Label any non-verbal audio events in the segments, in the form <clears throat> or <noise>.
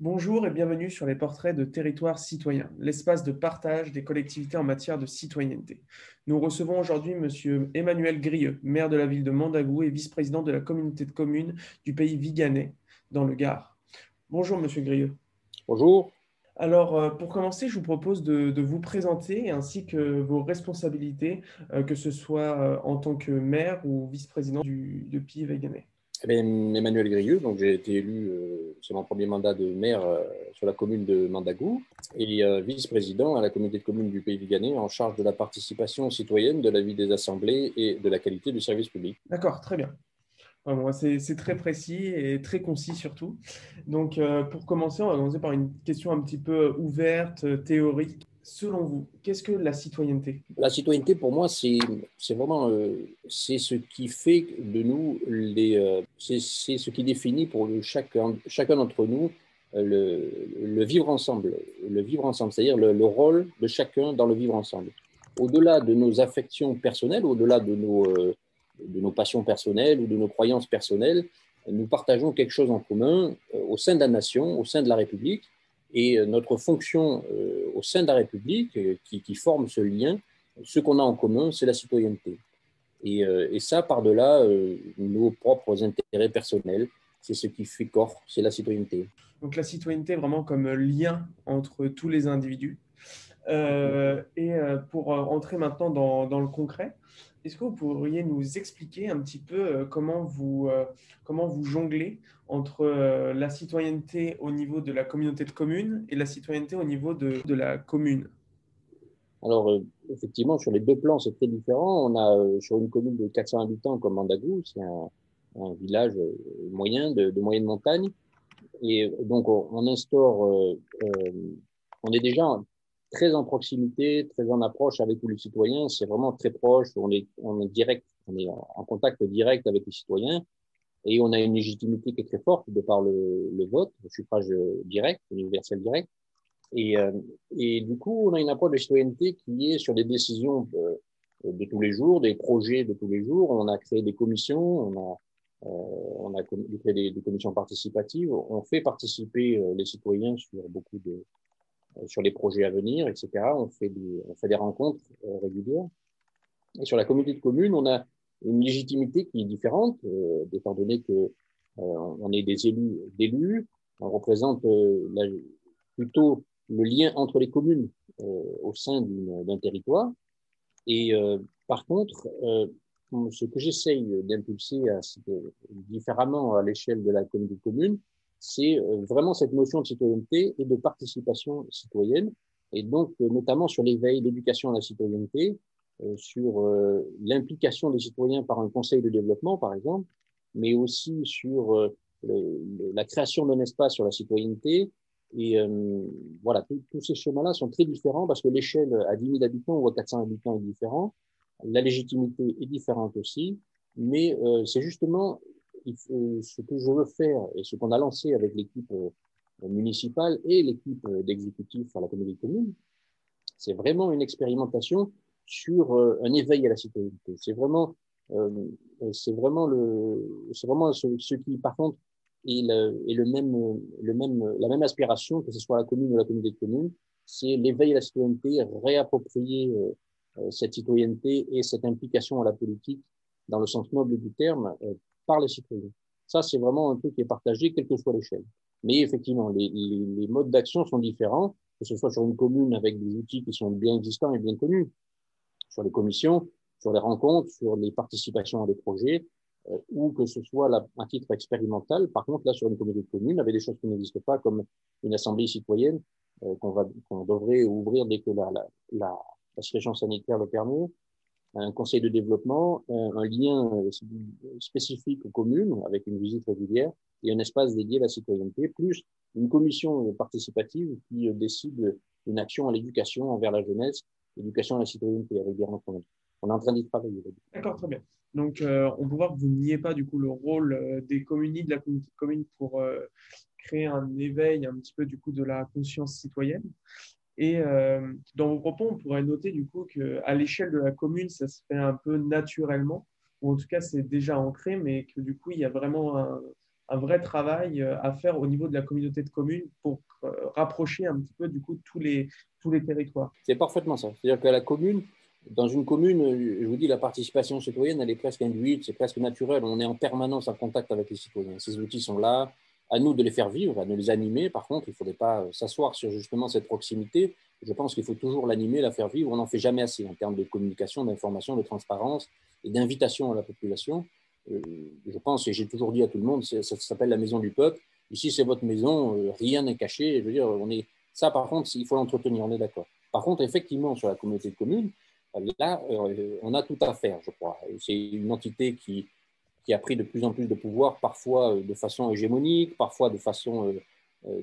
Bonjour et bienvenue sur les portraits de Territoire Citoyen, l'espace de partage des collectivités en matière de citoyenneté. Nous recevons aujourd'hui M. Emmanuel Grieux, maire de la ville de Mandagou et vice-président de la communauté de communes du pays Viganais, dans le Gard. Bonjour M. Grieux. Bonjour. Alors, euh, pour commencer, je vous propose de, vous présenter ainsi que vos responsabilités, euh, que ce soit euh, en tant que maire ou vice-président du, du pays Viganais. Eh Emmanuel Grieux, donc j'ai été élu euh, sur mon premier mandat de maire euh, sur la commune de Mandagou et euh, vice-président à la communauté de communes du Pays Viganais en charge de la participation citoyenne, de la vie des assemblées et de la qualité du service public. D'accord, très bien. c'est très précis et très concis surtout. Donc, pour commencer, on va commencer par une question un petit peu ouverte, théorique. Selon vous, qu'est-ce que la citoyenneté? La citoyenneté, pour moi, c'est vraiment euh, c'est ce qui fait de nous, les, euh, c'est ce qui définit pour chacun, chacun d'entre nous euh, le, vivre ensemble, le vivre ensemble, c'est-à-dire le, le, rôle de chacun dans le vivre ensemble. Au-delà de nos affections personnelles, au-delà de nos, de nos passions personnelles ou de nos croyances personnelles, nous partageons quelque chose en commun au sein de la nation, au sein de la République, et notre fonction au sein de la République euh, qui, forment ce lien. Ce qu'on a en commun, c'est la citoyenneté. Et, euh, ça, par-delà euh, nos propres intérêts personnels, c'est ce qui fait corps, c'est la citoyenneté. Donc la citoyenneté vraiment comme lien entre tous les individus. et pour entrer maintenant dans le concret, est-ce que vous pourriez nous expliquer un petit peu euh, comment vous, euh, comment vous jonglez entre euh, la citoyenneté au niveau de la communauté de communes et la citoyenneté au niveau de, de la commune? Alors, effectivement, sur les deux plans, c'est très différent. On a sur une commune de 400 habitants comme Mandagou, c'est un, village moyen, de, de, moyenne montagne. Et donc, on, on instaure, on est déjà très en proximité, très en approche avec tous les citoyens. C'est vraiment très proche. On est, on est direct, on est en contact direct avec les citoyens et on a une légitimité qui est très forte de par le, le vote, le suffrage direct, universel direct. Et, euh, et du coup, on a une approche de citoyenneté qui est sur des décisions de, de, tous les jours, des projets de tous les jours. On a créé des commissions, on a, euh, on a créé des, commissions participatives. On fait participer euh, les citoyens sur beaucoup de, euh, sur les projets à venir, etc. On fait des, rencontres euh, régulières. Et sur la communauté de communes, on a une légitimité qui est différente, euh, étant donné que euh, on est des élus, d'élus, on représente euh, plutôt le lien entre les communes euh, au sein d'un territoire. Et par contre, ce que j'essaye d'impulser différemment à l'échelle de la communauté de communes, c'est euh, vraiment cette notion de citoyenneté et de participation citoyenne, et donc euh, notamment sur l'éveil, l'éducation à la citoyenneté, euh, sur l'implication des citoyens par un conseil de développement, par exemple, mais aussi sur la création d'un espace sur la citoyenneté. Et voilà, tous ces schémas-là sont très différents parce que l'échelle à 10 000 habitants ou à 400 habitants est différente, la légitimité est différente aussi, mais c'est justement ce que je veux faire et ce qu'on a lancé avec l'équipe euh, municipale et l'équipe euh, d'exécutif à la communauté commune, c'est vraiment une expérimentation sur euh, un éveil à la citoyenneté. C'est vraiment, c'est vraiment le, c'est vraiment ce, qui, par contre, est le même, le même, la même aspiration, que ce soit la commune ou la communauté de communes, c'est l'éveil à la citoyenneté, réapproprier cette citoyenneté et cette implication à la politique dans le sens noble du terme par les citoyens. Ça, c'est vraiment un truc qui est partagé, quelle que soit l'échelle. Mais effectivement, les, modes d'action sont différents, que ce soit sur une commune avec des outils qui sont bien existants et bien connus, sur les commissions, sur les rencontres, sur les participations à des projets, euh, ou que ce soit un titre expérimental. Par contre, là, sur une communauté de communes, avait des choses qui n'existent pas, comme une assemblée citoyenne euh, qu'on devrait ouvrir dès que la, la situation sanitaire le permet, un conseil de développement, un, lien euh, spécifique aux communes avec une visite régulière et un espace dédié à la citoyenneté, plus une commission participative qui euh, décide une action à l'éducation envers la jeunesse, éducation à la citoyenneté avec. On est en train d'y travailler. D'accord, très bien. Donc, euh, on peut voir que vous niez pas du coup le rôle des communes, de la communauté de communes pour créer un éveil un petit peu du coup de la conscience citoyenne. Et euh, dans vos propos, on pourrait noter du coup qu'à l'échelle de la commune, ça se fait un peu naturellement, ou en tout cas c'est déjà ancré, mais que du coup il y a vraiment un, vrai travail à faire au niveau de la communauté de communes pour rapprocher un petit peu du coup tous les, tous les territoires. C'est parfaitement ça. C'est-à-dire que la commune, dans une commune, je vous dis, la participation citoyenne, elle est presque induite, c'est presque naturel. On est en permanence en contact avec les citoyens. Ces outils sont là, à nous de les faire vivre, à de les animer. Par contre, il ne faudrait pas s'asseoir sur justement cette proximité. Je pense qu'il faut toujours l'animer, la faire vivre. On n'en fait jamais assez en termes de communication, d'information, de transparence et d'invitation à la population. Euh, je pense, et j'ai toujours dit à tout le monde, ça s'appelle la maison du peuple. Ici, c'est votre maison, euh, rien n'est caché. Je veux dire, on est, ça, par contre, il faut l'entretenir, on est d'accord. Par contre, effectivement, sur la communauté de communes, là, euh, on a tout à faire, je crois. C'est une entité qui, qui a pris de plus en plus de pouvoir, parfois de façon hégémonique, parfois de façon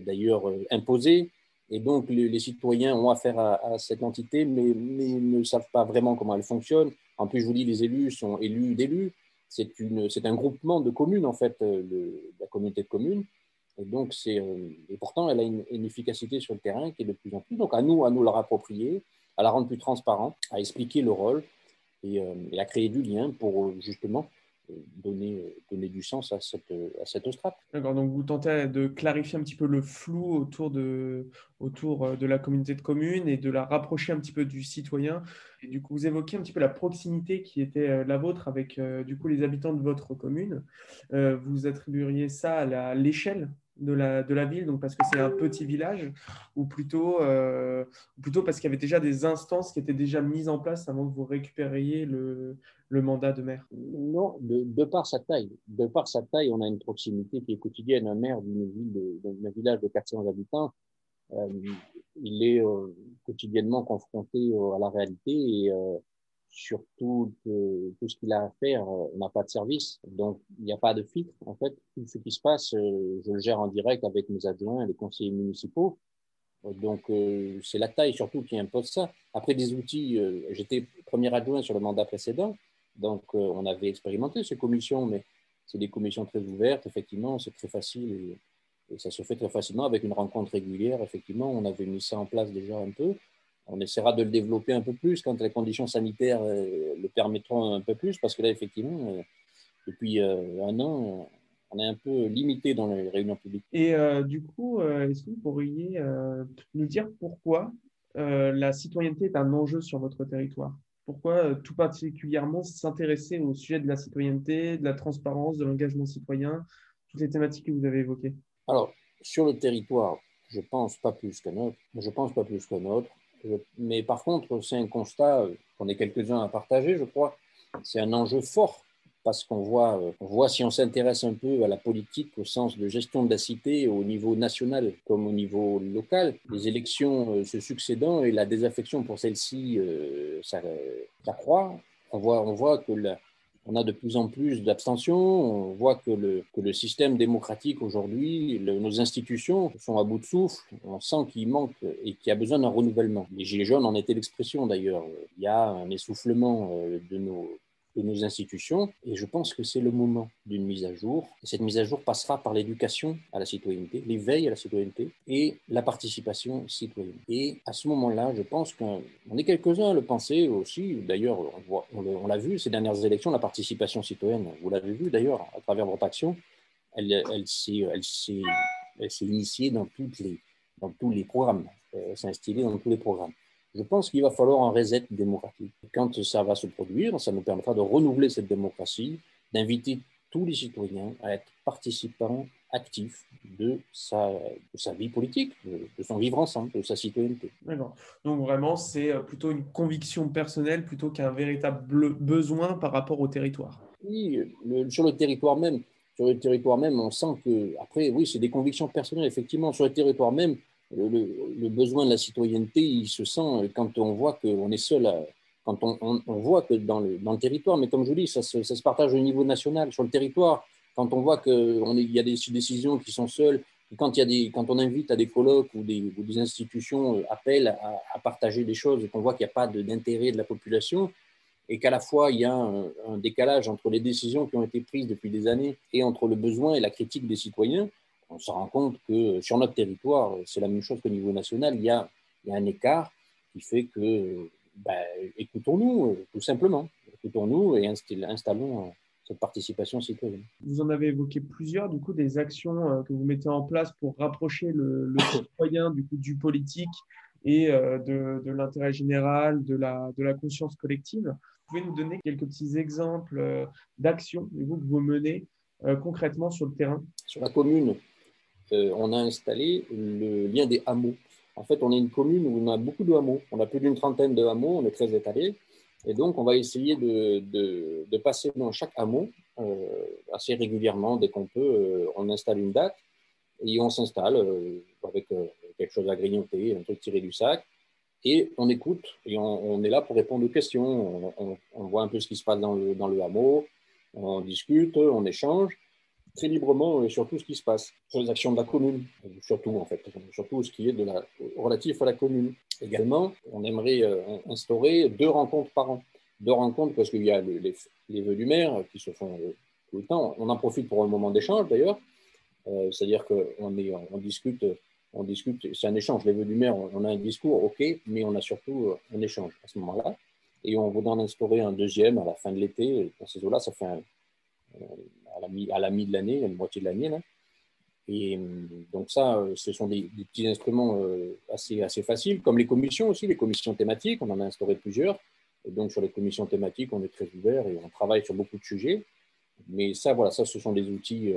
d'ailleurs imposée. Et donc, les, citoyens ont affaire à, cette entité, mais, ne savent pas vraiment comment elle fonctionne. En plus, je vous dis, les élus sont élus d'élus. C'est un groupement de communes, en fait, de la communauté de communes. Et donc, c'est, euh, et pourtant, elle a une, efficacité sur le terrain qui est de plus en plus. Donc, à nous, à nous la rapproprier, à la rendre plus transparente, à expliquer le rôle euh, et à créer du lien pour justement donner, donner du sens à cette, à cette. D'accord, donc vous tentez de clarifier un petit peu le flou autour de, autour de la communauté de communes et de la rapprocher un petit peu du citoyen. Et du coup, vous évoquez un petit peu la proximité qui était euh, la vôtre avec euh, du coup les habitants de votre commune. Euh, vous attribueriez ça à l'échelle de la, de la ville, donc parce que c'est un petit village, ou plutôt, euh, plutôt parce qu'il y avait déjà des instances qui étaient déjà mises en place avant que vous récupériez le, le mandat de maire? Non, de, par sa taille. De par sa taille, on a une proximité qui est quotidienne. Un maire d'une ville, d'un village de 400 habitants, euh, il est euh, quotidiennement confronté à la réalité et surtout tout, ce qu'il a à faire euh, n'a pas de service. Donc, il n'y a pas de filtre. En fait, tout ce qui se passe, euh, je le gère en direct avec mes adjoints, les conseillers municipaux. Donc, euh, c'est la taille surtout qui impose ça. Après, des outils, j'étais premier adjoint sur le mandat précédent. Donc, on avait expérimenté ces commissions, mais c'est des commissions très ouvertes. Effectivement, c'est très facile et, ça se fait très facilement avec une rencontre régulière. Effectivement, on avait mis ça en place déjà un peu on essaiera de le développer un peu plus quand les conditions sanitaires euh, le permettront un peu plus, parce que là, effectivement, euh, depuis euh, un an, on est un peu limité dans les réunions publiques. Et du coup, est-ce que vous pourriez nous dire pourquoi la citoyenneté est un enjeu sur votre territoire? Pourquoi tout particulièrement s'intéresser au sujet de la citoyenneté, de la transparence, de l'engagement citoyen, toutes les thématiques que vous avez évoquées? Alors, sur le territoire, je pense pas plus qu'un autre. Je pense pas plus qu'un autre. Mais par contre, c'est un constat euh, qu'on est quelques-uns à partager, je crois. C'est un enjeu fort parce qu'on voit, euh, on voit si on s'intéresse un peu à la politique au sens de gestion de la cité au niveau national comme au niveau local, les élections euh, se succédant et la désaffection pour celles-ci, ça, ça croît. On voit, on voit que la, on a de plus en plus d'abstention. On voit que le, que le système démocratique aujourd'hui, nos institutions sont à bout de souffle. On sent qu'il manque et qu'il y a besoin d'un renouvellement. Les Gilets jaunes en étaient l'expression d'ailleurs. Il y a un essoufflement euh, de nos, de nos institutions. Et je pense que c'est le moment d'une mise à jour. Et cette mise à jour passera par l'éducation à la citoyenneté, l'éveil à la citoyenneté et la participation citoyenne. Et à ce moment-là, je pense qu'on est quelques-uns à le penser aussi. D'ailleurs, on, l'a vu ces dernières élections, la participation citoyenne, vous l'avez vu d'ailleurs à travers votre action, elle, s'est initiée dans, tous les programmes, elle s'est instillée dans tous les programmes. Je pense qu'il va falloir un reset démocratique. Quand ça va se produire, ça nous permettra de renouveler cette démocratie, d'inviter tous les citoyens à être participants actifs de sa, sa vie politique, de, son vivre ensemble, de sa citoyenneté. D'accord. Donc vraiment, c'est euh, plutôt une conviction personnelle plutôt qu'un véritable besoin par rapport au territoire. Oui, sur le territoire même, sur le territoire même, on sent que, après, oui, c'est des convictions personnelles, effectivement, sur le territoire même, le, besoin de la citoyenneté, il se sent quand on voit qu'on est seul, quand on, voit que dans le, dans le, territoire, mais comme je vous dis, ça se, ça se, partage au niveau national, sur le territoire, quand on voit qu'il y a des décisions qui sont seules, quand, il y a des, quand on invite à des colloques ou des, des institutions euh, appellent à, partager des choses et qu'on voit qu'il n'y a pas d'intérêt de la population, et qu'à la fois il y a un, décalage entre les décisions qui ont été prises depuis des années et entre le besoin et la critique des citoyens, on se rend compte que sur notre territoire, c'est la même chose qu'au niveau national, il y, a, il y a un écart qui fait que, ben, écoutons-nous, tout simplement. Écoutons-nous et installons, cette participation citoyenne. Vous en avez évoqué plusieurs, du coup, des actions que vous mettez en place pour rapprocher le, le citoyen du, coup, du politique et de, de l'intérêt général, de la, de la conscience collective. Vous pouvez nous donner quelques petits exemples d'actions que vous menez concrètement sur le terrain? Sur la commune, on a installé le lien des hameaux. En fait, on est une commune où on a beaucoup de hameaux. On a plus d'une trentaine de hameaux, on est très étalé. Et donc, on va essayer de, passer dans chaque hameau euh, assez régulièrement. Dès qu'on peut, euh, on installe une date et on s'installe euh, avec quelque chose à grignoter, un truc tiré du sac. Et on écoute et on, est là pour répondre aux questions. On, voit un peu ce qui se passe dans le hameau, on discute, on échange très librement et sur tout ce qui se passe, sur les actions de la commune, surtout en fait, surtout ce qui est de la, relatif à la commune. Également, on aimerait euh, instaurer deux rencontres par an. Deux rencontres parce qu'il y a les, les, vœux du maire qui se font euh, tout le temps. On en profite pour un moment d'échange d'ailleurs, euh, c'est-à-dire qu'on on discute, on discute, c'est un échange. Les vœux du maire, on a un discours, ok, mais on a surtout un échange à ce moment-là. Et on voudrait en instaurer un deuxième à la fin de l'été. Dans ces eaux-là, ça fait un, à la mi, à la mi l'année, la moitié de l'année. Et euh, donc ça, euh, ce sont des, petits instruments euh, assez, assez faciles, comme les commissions aussi, les commissions thématiques, on en a instauré plusieurs. Et donc sur les commissions thématiques, on est très ouvert et on travaille sur beaucoup de sujets. Mais ça, voilà, ça, ce sont des outils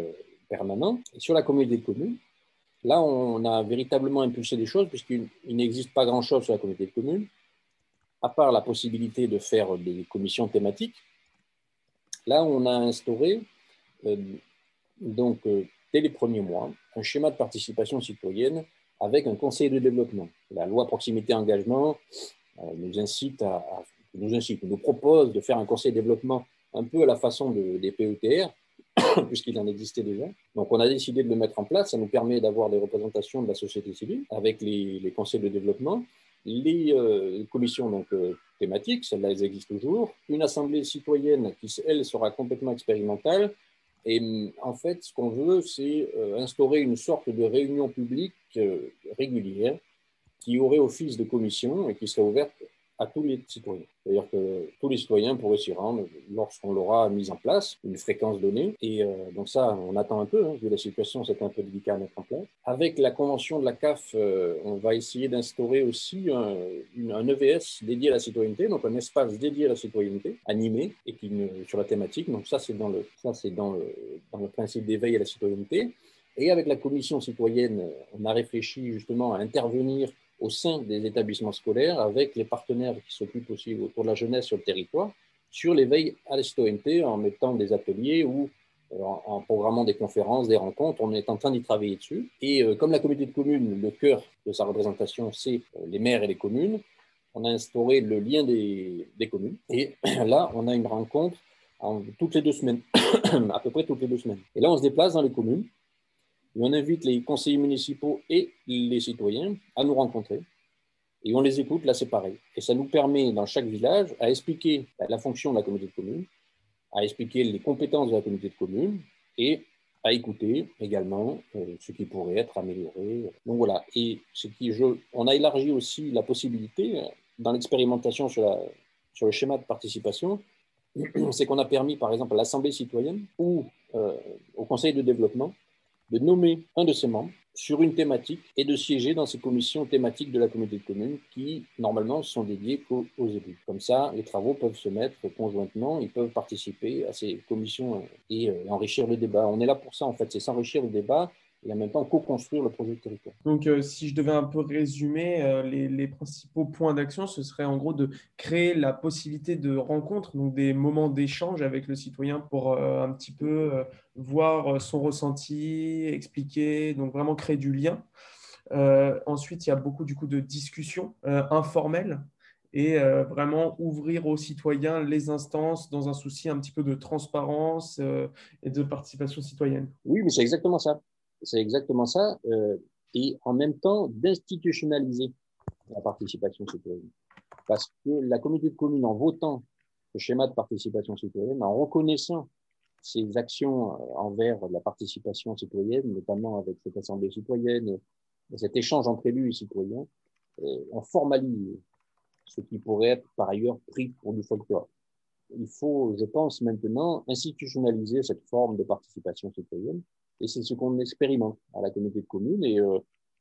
permanents. Sur la communauté de communes, là, on a véritablement impulsé des choses, puisqu'il n'existe pas grand-chose sur la communauté de communes, à part la possibilité de faire des commissions thématiques. Là, on a instauré, donc, euh, dès les premiers mois, un schéma de participation citoyenne avec un conseil de développement. La loi proximité engagement euh, nous incite à, nous incite, nous propose de faire un conseil de développement un peu à la façon des PETR, <coughs> puisqu'il en existait déjà. Donc on a décidé de le mettre en place. Ça nous permet d'avoir des représentations de la société civile avec les, conseils de développement les euh, commissions donc, euh, thématiques, celles-là, elles existent toujours. Une assemblée citoyenne qui, elle, sera complètement expérimentale. Et en fait, ce qu'on veut, c'est euh, instaurer une sorte de réunion publique régulière qui aurait office de commission et qui serait ouverte à tous les citoyens. C'est-à-dire que tous les citoyens pourraient s'y rendre lorsqu'on l'aura mis en place, une fréquence donnée. Et euh, donc ça, on attend un peu, hein, vu la situation, c'est un peu délicat à mettre en place. Avec la convention de la CAF, euh, on va essayer d'instaurer aussi un, EVS dédié à la citoyenneté, donc un espace dédié à la citoyenneté, animé, et qui, sur la thématique. Donc ça, c'est dans le, ça, c'est dans le principe d'éveil à la citoyenneté. Et avec la commission citoyenne, on a réfléchi justement à intervenir au sein des établissements scolaires avec les partenaires qui s'occupent aussi autour de la jeunesse sur le territoire sur l'éveil à citoyenneté en mettant des ateliers ou euh, en, programmant des conférences, des rencontres. On est en train d'y travailler dessus. Et euh, comme la communauté de communes, le cœur de sa représentation, c'est euh, les maires et les communes, on a instauré le lien des, des communes. Et <clears throat> là, on a une rencontre en, toutes les deux semaines, <clears throat> à peu près toutes les deux semaines. Et là, on se déplace dans les communes on invite les conseillers municipaux et les citoyens à nous rencontrer. Et on les écoute, là c'est. Et ça nous permet, dans chaque village, à expliquer la fonction de la communauté de communes, à expliquer les compétences de la communauté de communes et à écouter également euh, ce qui pourrait être amélioré. Donc voilà. Et ce qui, je, on a élargi aussi la possibilité, dans l'expérimentation sur, sur le schéma de participation, <clears throat> c'est qu'on a permis, par exemple, à l'Assemblée citoyenne ou euh, au Conseil de développement de nommer un de ses membres sur une thématique et de siéger dans ces commissions thématiques de la communauté de communes qui, normalement, sont dédiées aux élus. Comme ça, les travaux peuvent se mettre conjointement, ils peuvent participer à ces commissions et euh, enrichir le débat. On est là pour ça, en fait, c'est s'enrichir le débat et en même temps co-construire le projet de territoire. Donc, euh, si je devais un peu résumer, euh, les, principaux points d'action, ce serait en gros de créer la possibilité de rencontre, donc des moments d'échange avec le citoyen pour euh, un petit peu voir son ressenti, expliquer, donc vraiment créer du lien. ensuite, il y a beaucoup du coup de discussions informelles et vraiment ouvrir aux citoyens les instances dans un souci un petit peu de transparence et de participation citoyenne. Oui, mais c'est exactement ça. C'est exactement ça. Euh, et en même temps, d'institutionnaliser la participation citoyenne. Parce que la communauté de communes, en votant le schéma de participation citoyenne, en reconnaissant ses actions euh, envers la participation citoyenne, notamment avec cette assemblée citoyenne, et cet échange entre élus et citoyens, euh, on formalise ce qui pourrait être par ailleurs pris pour du folklore. il faut, je pense, maintenant institutionnaliser cette forme de participation citoyenne. Et c'est ce qu'on expérimente à la communauté de communes. Et, euh,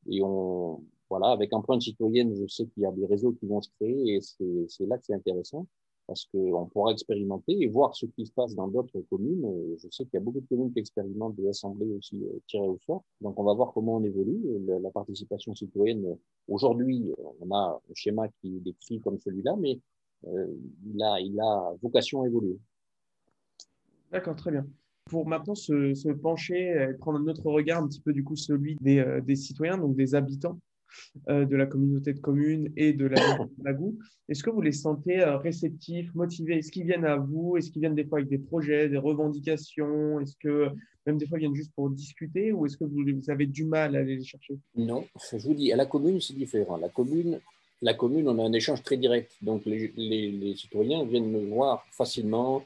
et on, voilà, avec empreinte citoyenne, je sais qu'il y a des réseaux qui vont se créer et c'est là que c'est intéressant parce qu'on pourra expérimenter et voir ce qui se passe dans d'autres communes. Je sais qu'il y a beaucoup de communes qui expérimentent des assemblées aussi euh, tirées au sort. Donc, on va voir comment on évolue. La participation citoyenne, aujourd'hui, on a un schéma qui est décrit comme celui-là, mais euh, il, a, il a vocation à évoluer. D'accord, très bien. Pour maintenant se, pencher et prendre un autre regard, un petit peu du coup celui des, euh, citoyens, donc des habitants euh, de la communauté de communes et de la Magou. Est-ce que vous les sentez euh, réceptifs, motivés? Est-ce qu'ils viennent à vous? Est-ce qu'ils viennent des fois avec des projets, des revendications? Est-ce que même des fois ils viennent juste pour discuter ou est-ce que vous, avez du mal à aller les chercher? Non, je vous dis, à la commune, c'est différent. La commune, la commune, on a un échange très direct. Donc les, les, citoyens viennent me voir facilement.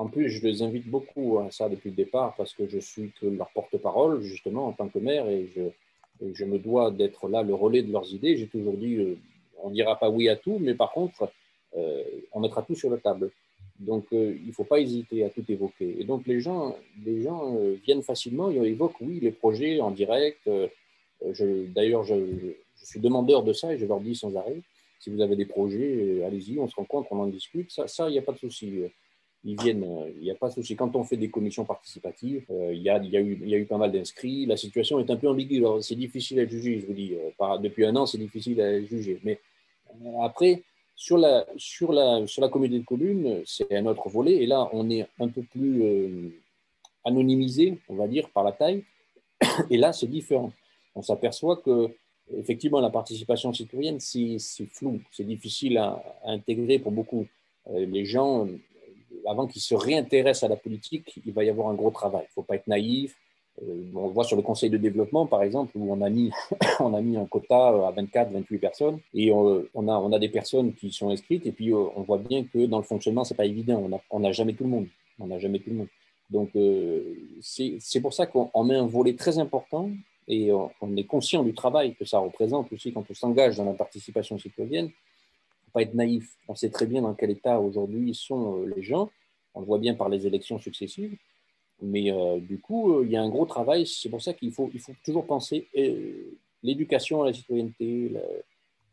En plus, je les invite beaucoup à ça depuis le départ parce que je suis leur porte-parole, justement, en tant que maire, et je, me dois d'être là le relais de leurs idées. J'ai toujours dit, euh, on ne dira pas oui à tout, mais par contre, euh, on mettra tout sur la table. Donc, euh, il ne faut pas hésiter à tout évoquer. Et donc, les gens, les gens viennent facilement, ils évoquent, oui, les projets en direct. D'ailleurs, je, suis demandeur de ça et je leur dis sans arrêt, si vous avez des projets, allez-y, on se rencontre, on en discute. Ça, il n'y a pas de souci ils viennent, euh, il n'y a pas de souci. Quand on fait des commissions participatives, euh, il, y a, y a eu, y a eu pas mal d'inscrits. La situation est un peu ambiguë. C'est difficile à juger, je vous dis. Euh, depuis un an, c'est difficile à juger. Mais après, sur la, sur la, sur la communauté de communes, c'est un autre volet. Et là, on est un peu plus anonymisé, on va dire, par la taille. Et là, c'est différent. On s'aperçoit que, effectivement, la participation citoyenne, c'est flou, c'est difficile à, intégrer pour beaucoup. les gens avant qu'ils se réintéressent à la politique, il va y avoir un gros travail. Il ne faut pas être naïf. Euh, on voit sur le conseil de développement, par exemple, où on a mis, <coughs> on un quota à 24, 28 personnes, et on, a, on a des personnes qui sont inscrites, et puis euh, on voit bien que dans le fonctionnement, c'est pas évident. On n'a jamais tout le monde. On n'a jamais tout le monde. Donc, euh, c'est pour ça qu'on met un volet très important et on est conscient du travail que ça représente aussi quand on s'engage dans la participation citoyenne pas être naïf. On sait très bien dans quel état aujourd'hui sont euh, les gens. On le voit bien par les élections successives. Mais euh, du coup, euh, il y a un gros travail. C'est pour ça qu'il faut, toujours penser l'éducation à la citoyenneté,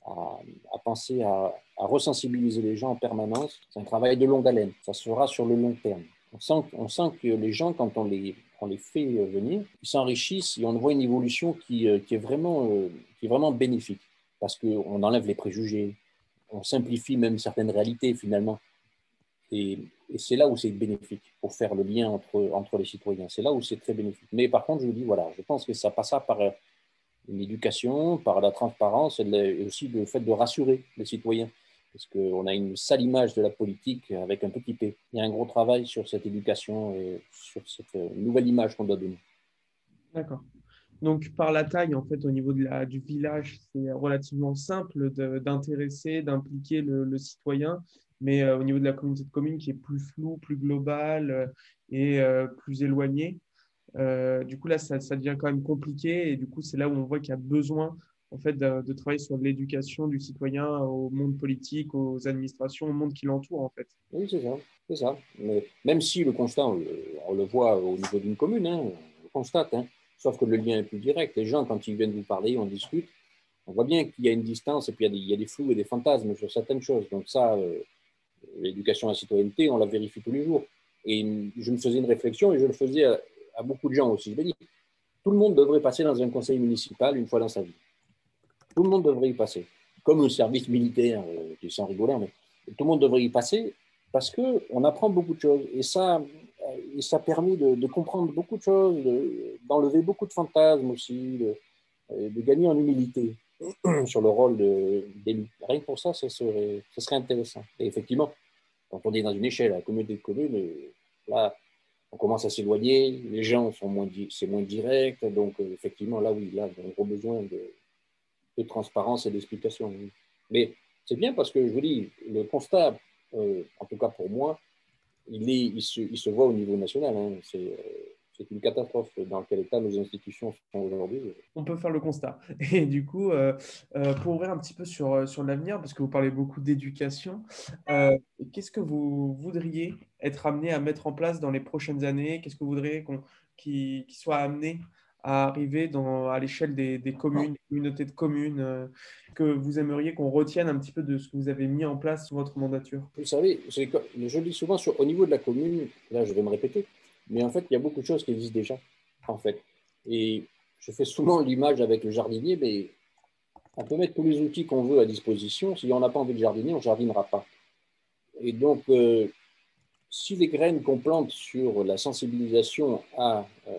à, penser à, ressensibiliser les gens en permanence. C'est un travail de longue haleine. Ça se fera sur le long terme. On sent, que les gens, quand on les, fait venir, ils s'enrichissent et on voit une évolution qui est vraiment bénéfique. Parce qu'on enlève les préjugés, on simplifie même certaines réalités finalement. Et, c'est là où c'est bénéfique pour faire le lien entre, entre les citoyens. C'est là où c'est très bénéfique. Mais par contre, je vous dis, voilà, je pense que ça passera par une éducation, par la transparence et, aussi le fait de rassurer les citoyens. Parce qu'on a une sale image de la politique avec un petit p. Il y a un gros travail sur cette éducation et sur cette nouvelle image qu'on doit donner. D'accord. Donc, par la taille, en fait, au niveau de la, du village, c'est relativement simple d'intéresser, d'impliquer le, citoyen. Mais euh, au niveau de la communauté de communes, qui est plus floue, plus globale euh, et euh, plus éloignée, du coup, là, ça, devient quand même compliqué. Et du coup, c'est là où on voit qu'il y a besoin en fait, de, travailler sur l'éducation du citoyen au monde politique, aux administrations, au monde qui l'entoure, en fait. Oui, c'est ça. C'est ça. Mais même si le constat, on le, voit au niveau d'une commune, hein, on le constate, hein, sauf que le lien est plus direct. Les gens, quand ils viennent vous parler, on discute, on voit bien qu'il y a une distance et puis il y a des, flous et des fantasmes sur certaines choses. Donc ça, l'éducation à la citoyenneté, on la vérifie tous les jours. Et je me faisais une réflexion et je le faisais à, beaucoup de gens aussi. Je me dis, tout le monde devrait passer dans un conseil municipal une fois dans sa vie. Tout le monde devrait y passer. Comme le service militaire, euh, qui sans rigoler, mais tout le monde devrait y passer parce qu'on apprend beaucoup de choses. Et ça, et ça a permis de, comprendre beaucoup de choses, d'enlever beaucoup de fantasmes aussi, de, de, gagner en humilité <clears throat> sur le rôle d'élu. Rien que pour ça, ce serait intéressant. Et effectivement, quand on est dans une échelle, la communauté de communes, euh, là, on commence à s'éloigner, les gens sont moins, c'est moins direct, donc euh, effectivement, là, oui, là, on a gros besoin de, transparence et d'explication. Mais c'est bien parce que, je vous dis, le constat, euh, en tout cas pour moi, il, se, voit au niveau national. Hein. C'est c'est une catastrophe dans quel état nos institutions sont aujourd'hui. On peut faire le constat. <laughs> Et du coup, euh, euh, pour ouvrir un petit peu sur, sur l'avenir, parce que vous parlez beaucoup d'éducation, qu'est-ce que vous voudriez être amené à mettre en place dans les prochaines années? Qu'est-ce que vous voudriez qu'on, qui, soit amené à arriver dans, à l'échelle des, des, communes, des communautés de communes, que vous aimeriez qu'on retienne un petit peu de ce que vous avez mis en place sous votre mandature? Vous savez, je dis souvent sur, au niveau de la commune, là je vais me répéter, mais en fait, il y a beaucoup de choses qui existent déjà, en fait. Et je fais souvent l'image avec le jardinier, mais on peut mettre tous les outils qu'on veut à disposition. Si on n'a pas envie de jardiner, on ne jardinera pas. Et donc, euh, si les graines qu'on plante sur la sensibilisation à euh,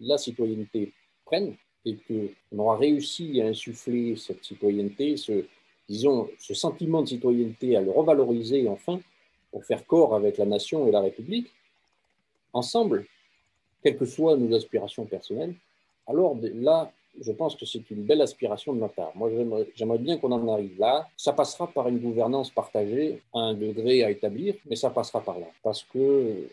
la citoyenneté prennent, et qu'on aura réussi à insuffler cette citoyenneté, ce, disons, ce sentiment de citoyenneté, à le revaloriser enfin, pour faire corps avec la nation et la République, ensemble, quelles que soient nos aspirations personnelles, alors là, je pense que c'est une belle aspiration de ma part. Moi, j'aimerais bien qu'on en arrive là. Ça passera par une gouvernance partagée un degré à établir, mais ça passera par là. Parce que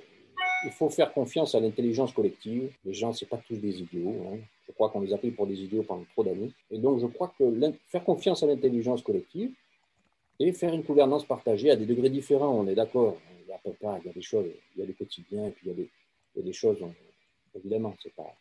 il faut faire confiance à l'intelligence collective. Les gens, c'est pas tous des idiots. Hein. Je crois qu'on les a pris pour des idiots pendant trop d'années. Et donc, je crois que faire confiance à l'intelligence collective et faire une gouvernance partagée à des degrés différents, on est d'accord il y a des choses, il y a des quotidiens, et puis il y a des, a choses, évidemment, ce n'est pas,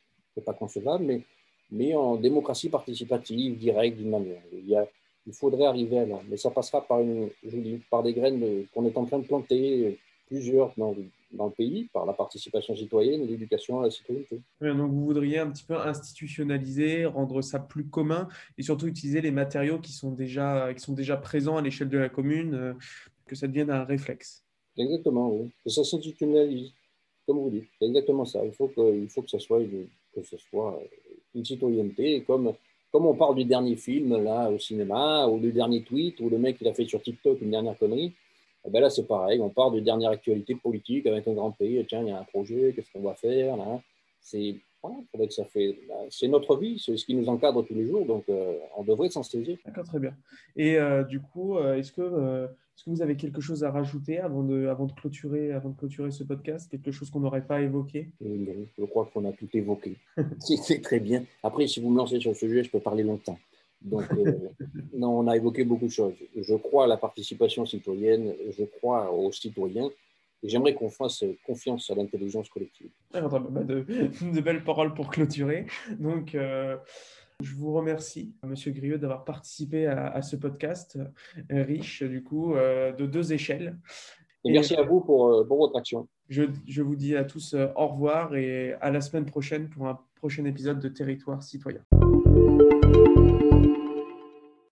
pas concevable, mais, mais en démocratie participative, directe, d'une manière. Il, y a, il faudrait arriver à là, mais ça passera par, une, je dis, par des graines qu'on est en train de planter, plusieurs dans, dans le pays, par la participation citoyenne l'éducation à la citoyenneté. donc vous voudriez un petit peu institutionnaliser, rendre ça plus commun et surtout utiliser les matériaux qui sont déjà, qui sont déjà présents à l'échelle de la commune, euh, que ça devienne un réflexe. Exactement, oui. Que ça s'institutionnalise, comme vous dites. C'est exactement ça. Il faut que, faut que, ça soit que ce soit une citoyenneté. Comme, comme on parle du dernier film là, au cinéma, ou du dernier tweet, ou le mec il a fait sur TikTok une dernière connerie, eh ben là c'est pareil. On parle de dernière actualité politique avec un grand pays. Tiens, il y a un projet, qu'est-ce qu'on va faire là? C'est que ça fait. Bah, c'est notre vie, c'est ce qui nous encadre tous les jours, donc euh, on devrait s'en saisir. D'accord, très bien. Et euh, du coup, euh, est-ce que est-ce que vous avez quelque chose à rajouter avant de, avant de, clôturer, avant de clôturer ce podcast? Quelque chose qu'on n'aurait pas évoqué? Je crois qu'on a tout évoqué. <laughs> C'est très bien. Après, si vous me lancez sur ce sujet, je peux parler longtemps. Donc, <laughs> non, on a évoqué beaucoup de choses. Je crois à la participation citoyenne, je crois aux citoyens, et j'aimerais qu'on fasse confiance à l'intelligence collective. Ah, bah, de, <laughs> de, belles paroles pour clôturer. Donc, euh, je vous remercie, Monsieur Grieux, d'avoir participé à, ce podcast euh, riche, du coup, euh, de deux échelles. Et merci à vous pour, euh, pour votre action. Je, je, vous dis à tous au revoir et à la semaine prochaine pour un prochain épisode de Territoire citoyen.